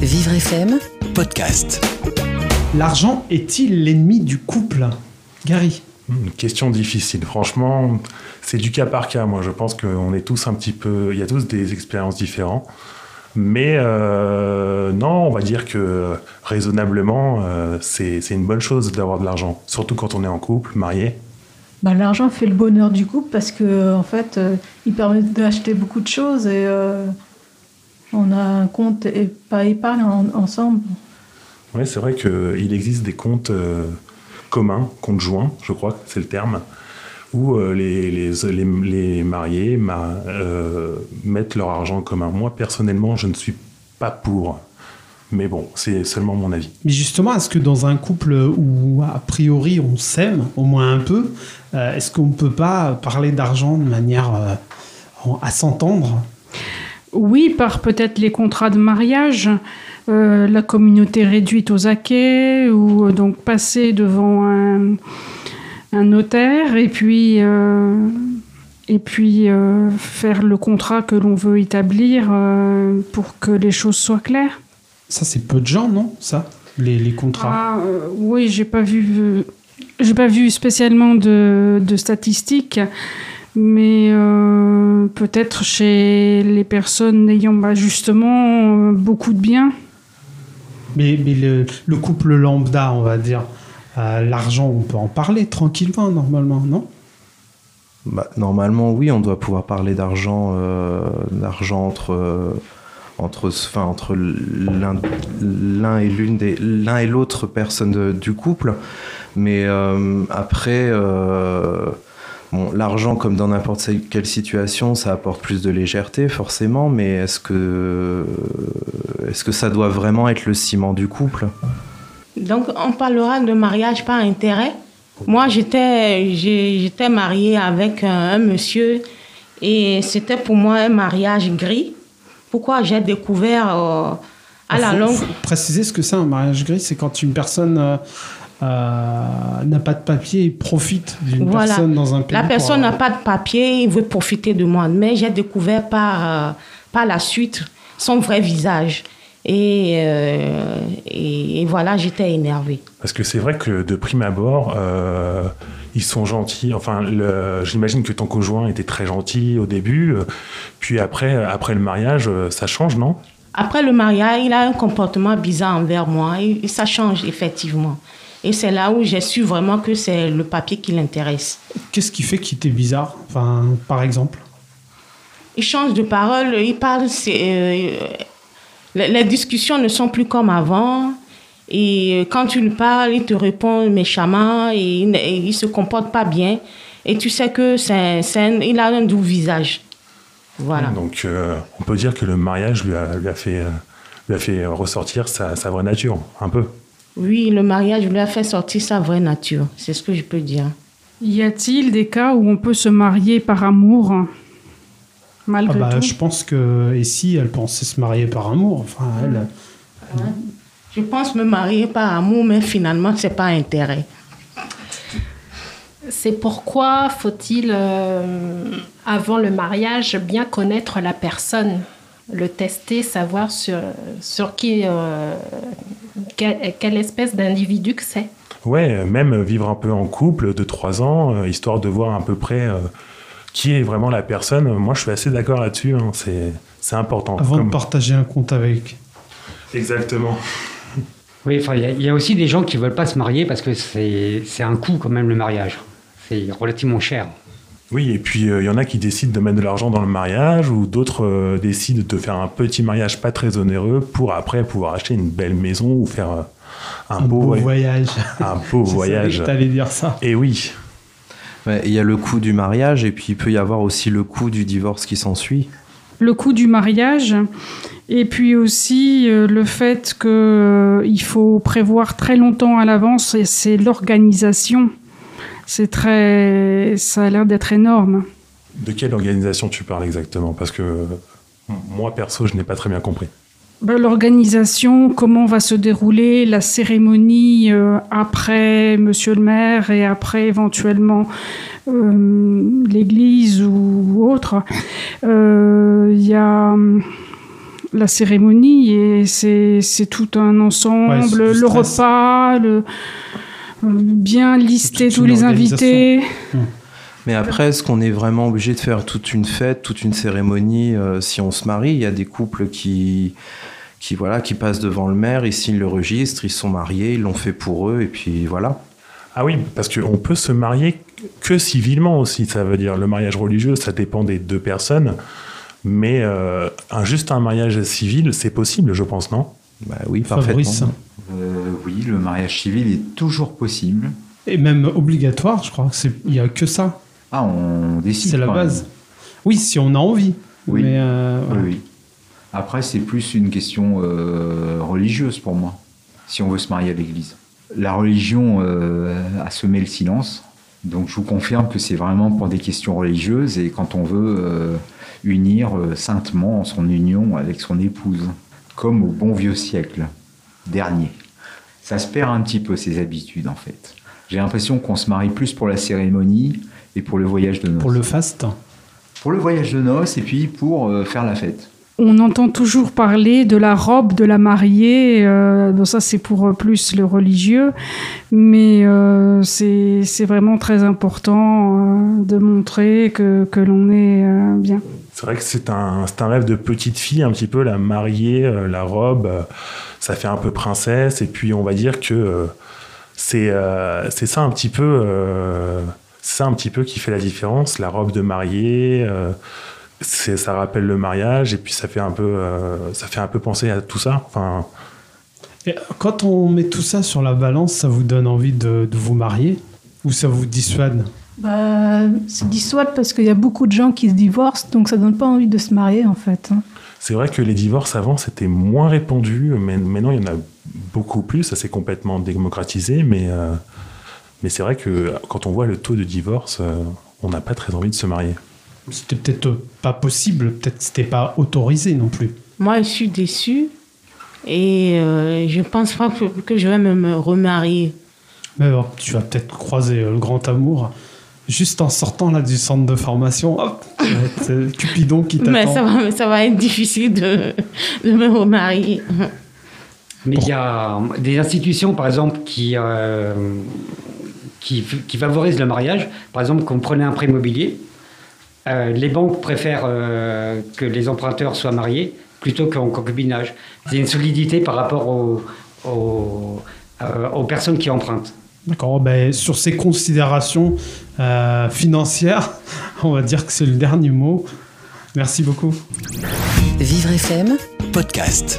Vivre FM Podcast. L'argent est-il l'ennemi du couple? Gary Une question difficile. Franchement, c'est du cas par cas. Moi, je pense qu'on est tous un petit peu. Il y a tous des expériences différentes. Mais euh, non, on va dire que raisonnablement, euh, c'est c'est une bonne chose d'avoir de l'argent. Surtout quand on est en couple, marié. Bah, L'argent fait le bonheur du couple parce que en fait, euh, il permet d'acheter beaucoup de choses et euh, on a un compte et pas épargne en- ensemble. Oui, c'est vrai qu'il existe des comptes euh, communs, comptes joints, je crois que c'est le terme, où euh, les, les, les, les mariés ma- euh, mettent leur argent en commun. Moi, personnellement, je ne suis pas pour. Mais bon, c'est seulement mon avis. Mais justement, est-ce que dans un couple où a priori on s'aime, au moins un peu, est-ce qu'on ne peut pas parler d'argent de manière à s'entendre? Oui, par peut-être les contrats de mariage, euh, la communauté réduite aux acquets, ou euh, donc passer devant un, un notaire et puis, euh, et puis euh, faire le contrat que l'on veut établir pour que les choses soient claires. Ça, c'est peu de gens, non Ça les, les contrats? Ah, oui, j'ai pas vu, j'ai pas vu spécialement de, de statistiques, mais euh, peut-être chez les personnes ayant bah, justement euh, beaucoup de biens. Mais, mais le, le couple lambda, on va dire, euh, l'argent, on peut en parler tranquillement, normalement, non? Bah, normalement, oui, on doit pouvoir parler d'argent, euh, d'argent entre, euh, entre, enfin, entre l'un, l'un et l'une des, l'un et l'autre personne de- du couple. Mais euh, après, euh, bon, l'argent, comme dans n'importe quelle situation, ça apporte plus de légèreté, forcément. Mais est-ce que, est-ce que ça doit vraiment être le ciment du couple? Donc, on parlera de mariage par intérêt. Moi, j'étais, mariée avec un, un monsieur et c'était pour moi un mariage gris. Pourquoi j'ai découvert euh, à la Faut- longue faut préciser ce que c'est un mariage gris, c'est quand une personne euh, n'a pas de papier et profite d'une Voilà. personne dans un pays. La personne n'a avoir- pas de papier, il veut profiter de moi. Mais j'ai découvert par, euh, par la suite son vrai visage. Et, euh, et, et voilà, j'étais énervée. Parce que c'est vrai que de prime abord, euh, ils sont gentils. Enfin, j'imagine que ton conjoint était très gentil au début. euh, Puis après, après le mariage, euh, ça change, non? Après le mariage, il a un comportement bizarre envers moi et, et ça change effectivement. Et c'est là où j'ai su vraiment que c'est le papier qui l'intéresse. Qu'est-ce qui fait qu'il était bizarre Enfin, par exemple? Il change de parole, il parle, euh, les, discussions ne sont plus comme avant. Et quand tu lui parles, il te répond méchamment et il, ne- se comporte pas bien. Et tu sais que c'est, il a un doux visage. Voilà. Donc, euh, on peut dire que le mariage lui a, lui a fait, euh, lui a fait ressortir sa, sa vraie nature, un peu. Oui, le mariage lui a fait sortir sa vraie nature. C'est ce que je peux dire. Y a-t-il des cas où on peut se marier par amour Ah malgré bah, tout? je pense que et si elle pensait se marier par amour, enfin elle. Je pense me marier par amour, mais finalement, c'est pas intérêt. C'est pourquoi faut-il, euh, avant le mariage, bien connaître la personne, le tester, savoir sur, sur qui, euh, quelle, quelle espèce d'individu que c'est? Ouais, euh, même vivre un peu en couple de trois ans, euh, histoire de voir à peu près euh, qui est vraiment la personne. Moi, je suis assez d'accord là-dessus. hein, C'est c'est important. Avant Comme- de partager un compte avec. Exactement. Oui, enfin, il y y, a aussi des gens qui veulent pas se marier parce que c'est c'est un coût quand même le mariage. C'est relativement cher. Oui, et puis euh, il y en a qui décident de mettre de l'argent dans le mariage, ou d'autres euh, décident de faire un petit mariage pas très onéreux pour après pouvoir acheter une belle maison ou faire euh, un, Un beau voy- voyage. Un beau voyage. que t'allais dire ça. Et oui. Ouais, Il y a le coût du mariage et puis il peut y avoir aussi le coût du divorce qui s'ensuit. le coût du mariage et puis aussi euh, le fait que euh, il faut prévoir très longtemps à l'avance et c'est l'organisation. C'est très ça a l'air d'être énorme. De quelle organisation tu parles exactement? Parce que moi, perso, je n'ai pas très bien compris. Ben, L'organisation, comment va se dérouler la cérémonie euh, après Monsieur le maire et après éventuellement euh, l'église ou autre. Euh, Il y a hum, la cérémonie et c'est tout un ensemble, le repas, le, bien lister tous les invités. Mmh. Mais après, est-ce qu'on est vraiment obligé de faire toute une fête, toute une cérémonie euh, si on se marie? Il y a des couples qui, qui, voilà, qui passent devant le maire, ils signent le registre, ils sont mariés, ils l'ont fait pour eux, et puis voilà. Ah oui, parce qu'on peut se marier que civilement aussi, ça veut dire le mariage religieux, ça dépend des deux personnes, mais euh, un, juste un mariage civil, c'est possible, je pense, non? Bah Oui, parfaitement. Euh, oui, le mariage civil est toujours possible. Et même obligatoire, je crois. Il n'y a que ça. Ah, on décide. C'est la base. Oui, si on a envie. Oui. Euh, oui, Après, c'est plus une question religieuse pour moi, si on veut se marier à l'église. La religion a semé le silence. Donc je vous confirme que c'est vraiment pour des questions religieuses et quand on veut unir saintement son union avec son épouse, comme au bon vieux siècle dernier. Ça se perd un petit peu ces habitudes en fait. J'ai l'impression qu'on se marie plus pour la cérémonie et pour le voyage de noces. Pour le faste Pour le voyage de noces et puis pour euh, faire la fête. On entend toujours parler de la robe de la mariée, euh, ça c'est pour euh, plus le religieux, mais euh, c'est vraiment très important de montrer que, que l'on est bien. C'est vrai que c'est un, rêve de petite fille, un petit peu, la mariée, la robe, ça fait un peu princesse, et puis on va dire que c'est c'est ça un petit peu, ça un petit peu qui fait la différence, la robe de mariée ça rappelle le mariage et puis ça fait un peu, euh, ça fait un peu penser à tout ça. Enfin. quand on met tout ça sur la balance, ça vous donne envie de, vous marier ou ça vous dissuade? Bah, Ça dissuade parce qu'il y a beaucoup de gens qui se divorcent, donc ça donne pas envie de se marier en fait. Hein. C'est vrai que les divorces avant c'était moins répandu, mais maintenant il y en a beaucoup plus, ça s'est complètement démocratisé, mais, euh, mais c'est vrai que quand on voit le taux de divorce, euh, on n'a pas très envie de se marier c'était peut-être pas possible, peut-être c'était pas autorisé non plus. Moi, je suis déçue et euh, je pense pas que, je vais me remarier. Mais tu vas peut-être croiser euh, le grand amour juste en sortant là du centre de formation. Hop, Cupidon qui t'attend. Mais ça va, ça va être difficile de, de me remarier. Mais il y a des institutions, par exemple, qui, euh, qui, qui, favorisent le mariage. Par exemple, qu'on prenait un prêt immobilier, euh, les banques préfèrent euh, que les emprunteurs soient mariés plutôt qu'en concubinage. C'est une solidité par rapport aux, euh, aux, personnes qui empruntent. D'accord, ben, sur ces considérations financières, on va dire que c'est le dernier mot. Merci beaucoup. Vivre FM, podcast.